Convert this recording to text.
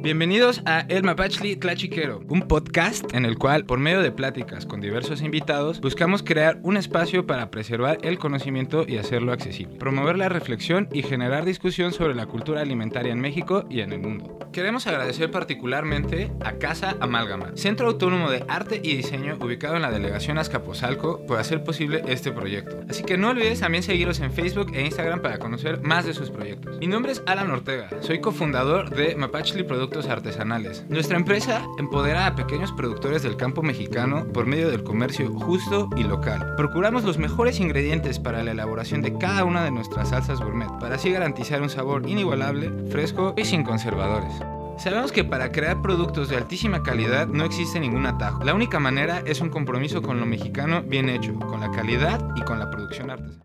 Bienvenidos a El Mapachli Tlachiquero, un podcast en el cual, por medio de pláticas con diversos invitados, buscamos crear un espacio para preservar el conocimiento y hacerlo accesible, promover la reflexión y generar discusión sobre la cultura alimentaria en México y en el mundo. Queremos agradecer particularmente a Casa Amálgama, Centro Autónomo de Arte y Diseño ubicado en la delegación Azcapotzalco, por hacer posible este proyecto. Así que no olvides también seguirlos en Facebook e Instagram para conocer más de sus proyectos. Mi nombre es Alan Ortega, soy cofundador de Mapachli Productos Artesanales. Nuestra empresa empodera a pequeños productores del campo mexicano por medio del comercio justo y local. Procuramos los mejores ingredientes para la elaboración de cada una de nuestras salsas gourmet, para así garantizar un sabor inigualable, fresco y sin conservadores. Sabemos que para crear productos de altísima calidad no existe ningún atajo. La única manera es un compromiso con lo mexicano bien hecho, con la calidad y con la producción artesanal.